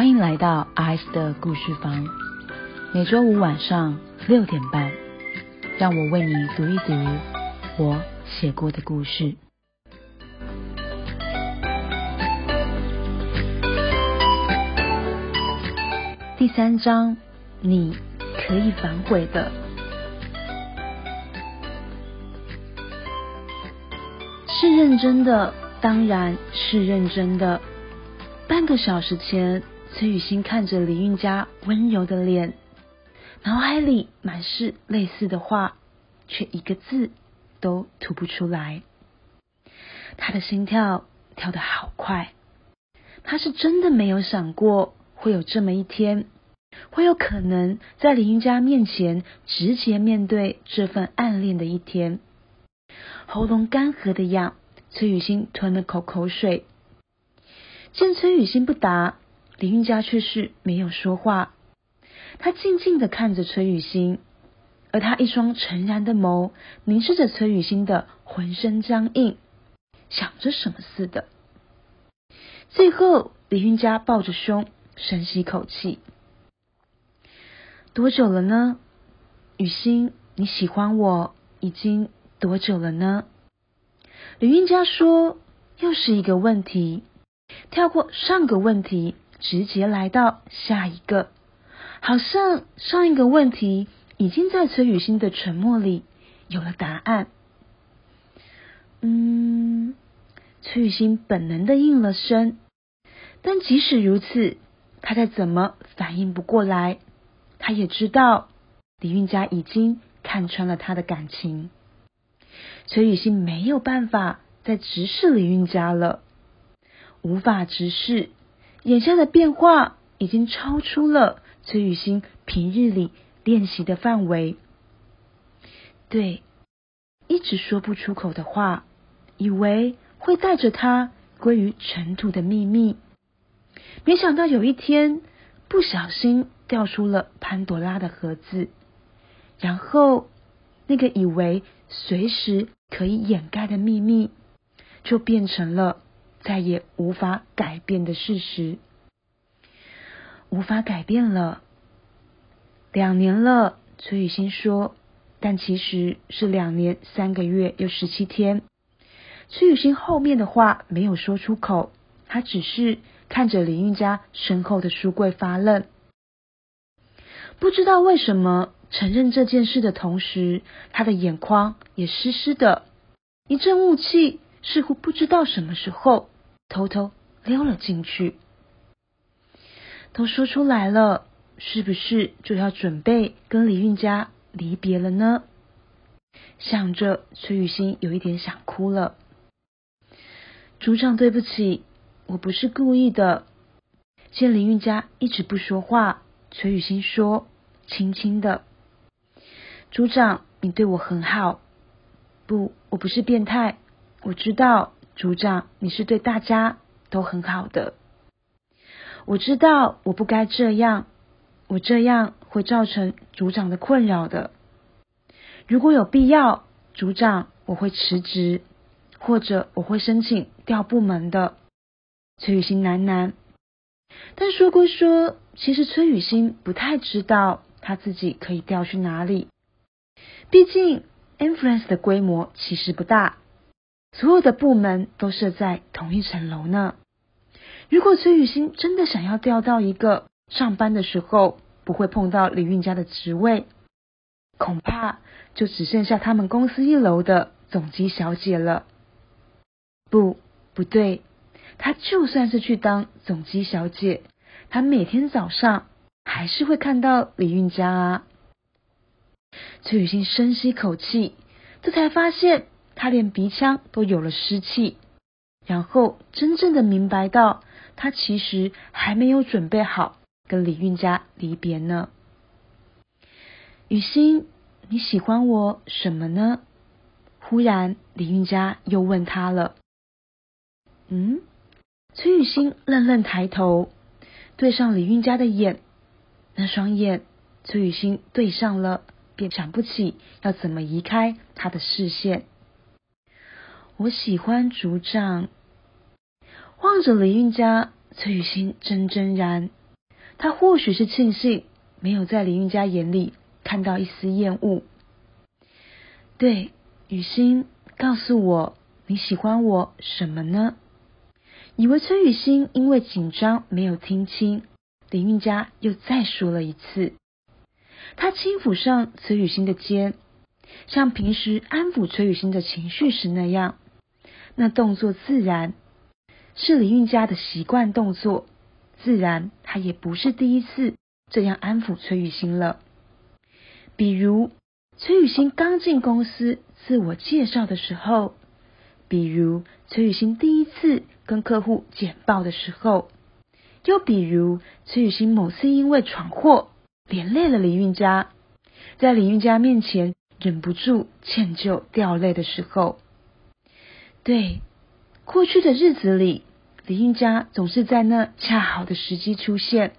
欢迎来到 ice 的故事房，每周五晚上六点半，让我为你读一读我写过的故事。第三章，你可以反悔的。是认真的，当然是认真的。半个小时前，崔雨欣看着李运家温柔的脸，脑海里满是类似的话，却一个字都吐不出来。他的心跳跳得好快，他是真的没有想过会有这么一天，会有可能在李运家面前直接面对这份暗恋的一天。喉咙干涸的痒，崔雨欣吞了口口水。见崔雨欣不答，李运家却是没有说话。他静静的看着崔雨欣，而他一双沉然的眸凝视着崔雨欣的浑身僵硬，想着什么似的。最后，李运家抱着胸，深吸口气。多久了呢？雨欣，你喜欢我已经多久了呢？李运家说：“又是一个问题。”跳过上个问题，直接来到下一个，好像上一个问题已经在崔雨欣的沉默里有了答案。嗯，崔雨欣本能的应了声，但即使如此，他再怎么反应不过来，他也知道李运家已经看穿了他的感情。崔雨欣没有办法再直视李运家了。无法直视，眼下的变化已经超出了崔雨欣平日里练习的范围。对，一直说不出口的话，以为会带着他归于尘土的秘密，没想到有一天不小心掉出了潘多拉的盒子，然后那个以为随时可以掩盖的秘密，就变成了。再也无法改变的事实，无法改变了。两年了，崔雨欣说，但其实是两年三个月又十七天。崔雨欣后面的话没有说出口，他只是看着林韵家身后的书柜发愣。不知道为什么，承认这件事的同时，他的眼眶也湿湿的，一阵雾气。似乎不知道什么时候偷偷溜了进去，都说出来了，是不是就要准备跟李运家离别了呢？想着，崔雨欣有一点想哭了。组长，对不起，我不是故意的。见林运家一直不说话，崔雨欣说，轻轻的：“组长，你对我很好。不，我不是变态。”我知道组长，你是对大家都很好的。我知道我不该这样，我这样会造成组长的困扰的。如果有必要，组长我会辞职，或者我会申请调部门的。崔雨欣喃喃。但说归说，其实崔雨欣不太知道他自己可以调去哪里。毕竟，Influence 的规模其实不大。所有的部门都设在同一层楼呢。如果崔雨欣真的想要调到一个上班的时候不会碰到李运家的职位，恐怕就只剩下他们公司一楼的总机小姐了。不，不对，她就算是去当总机小姐，她每天早上还是会看到李运家啊。崔雨欣深吸口气，这才发现。他连鼻腔都有了湿气，然后真正的明白到，他其实还没有准备好跟李运家离别呢。雨欣，你喜欢我什么呢？忽然，李运家又问他了。嗯，崔雨欣愣愣抬头，对上李运家的眼，那双眼，崔雨欣对上了，便想不起要怎么移开他的视线。我喜欢竹杖，望着李运家，崔雨欣怔怔然，他或许是庆幸没有在李运家眼里看到一丝厌恶。对，雨欣，告诉我你喜欢我什么呢？以为崔雨欣因为紧张没有听清，林韵佳又再说了一次。他轻抚上崔雨欣的肩，像平时安抚崔雨欣的情绪时那样，那动作自然，是李韵佳的习惯动作。自然，他也不是第一次这样安抚崔雨欣了。比如，崔雨欣刚进公司自我介绍的时候。比如崔雨欣第一次跟客户简报的时候，又比如崔雨欣某次因为闯祸连累了李运家，在李运家面前忍不住歉疚掉泪的时候，对过去的日子里，李运家总是在那恰好的时机出现，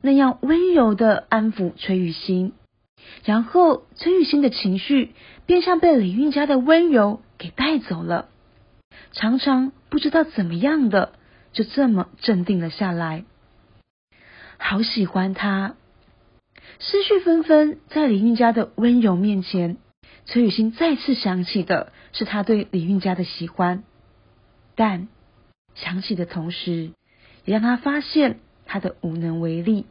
那样温柔的安抚崔雨欣，然后崔雨欣的情绪便像被李运家的温柔给带走了。常常不知道怎么样的，就这么镇定了下来。好喜欢他，思绪纷纷，在李运家的温柔面前，崔雨欣再次想起的是他对李运家的喜欢，但想起的同时，也让他发现他的无能为力。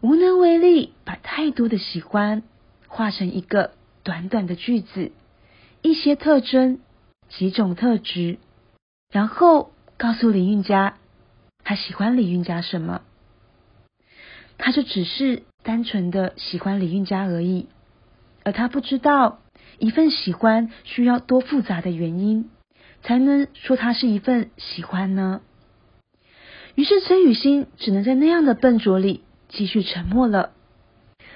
无能为力，把太多的喜欢化成一个短短的句子，一些特征。几种特质，然后告诉李运家，他喜欢李运家什么，他就只是单纯的喜欢李运家而已，而他不知道一份喜欢需要多复杂的原因，才能说他是一份喜欢呢？于是崔雨欣只能在那样的笨拙里继续沉默了，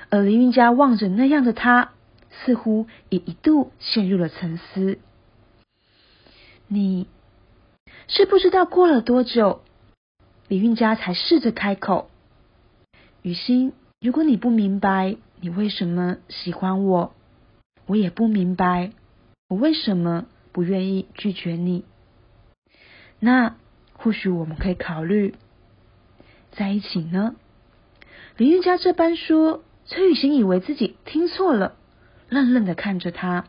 而李运家望着那样的他，似乎也一度陷入了沉思。你是不知道过了多久，李运家才试着开口。雨欣，如果你不明白你为什么喜欢我，我也不明白我为什么不愿意拒绝你。那或许我们可以考虑在一起呢？李运家这般说，崔雨欣以为自己听错了，愣愣的看着他。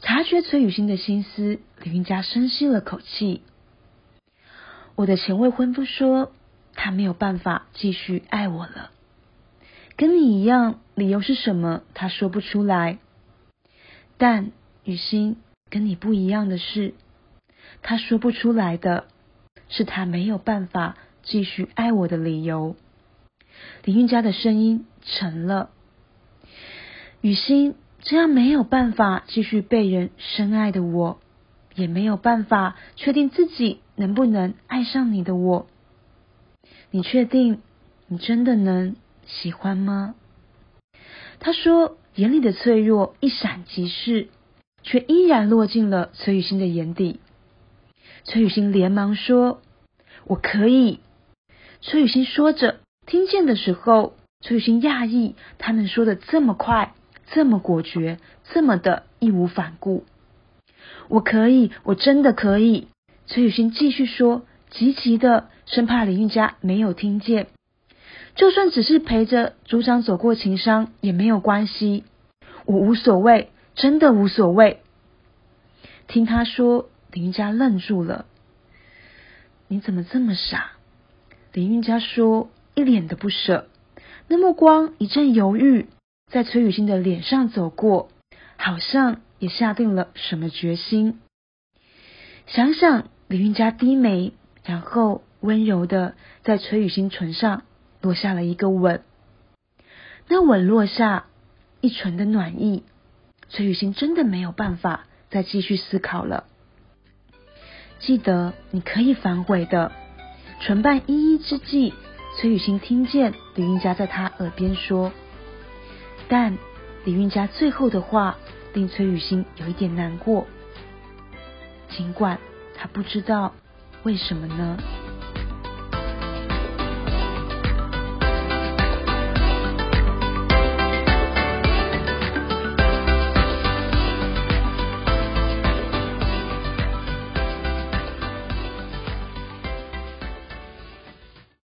察觉崔雨欣的心思，林云佳深吸了口气。我的前未婚夫说，他没有办法继续爱我了。跟你一样，理由是什么？他说不出来。但雨欣跟你不一样的是，他说不出来的是他没有办法继续爱我的理由。李云佳的声音沉了。雨欣。这样没有办法继续被人深爱的我，也没有办法确定自己能不能爱上你的我。你确定你真的能喜欢吗？他说，眼里的脆弱一闪即逝，却依然落进了崔雨欣的眼底。崔雨欣连忙说：“我可以。”崔雨欣说着，听见的时候，崔雨欣讶异，他能说的这么快。这么果决，这么的义无反顾，我可以，我真的可以。崔雨欣继续说，急急的，生怕李运佳没有听见。就算只是陪着组长走过情伤也没有关系，我无所谓，真的无所谓。听他说，李运家愣住了。你怎么这么傻？李运家说，一脸的不舍，那目光一阵犹豫。在崔雨欣的脸上走过，好像也下定了什么决心。想想李运家低眉，然后温柔的在崔雨欣唇上落下了一个吻。那吻落下，一唇的暖意，崔雨欣真的没有办法再继续思考了。记得你可以反悔的。唇瓣依依之际，崔雨欣听见李运家在他耳边说。但李运家最后的话令崔雨欣有一点难过，尽管他不知道为什么呢。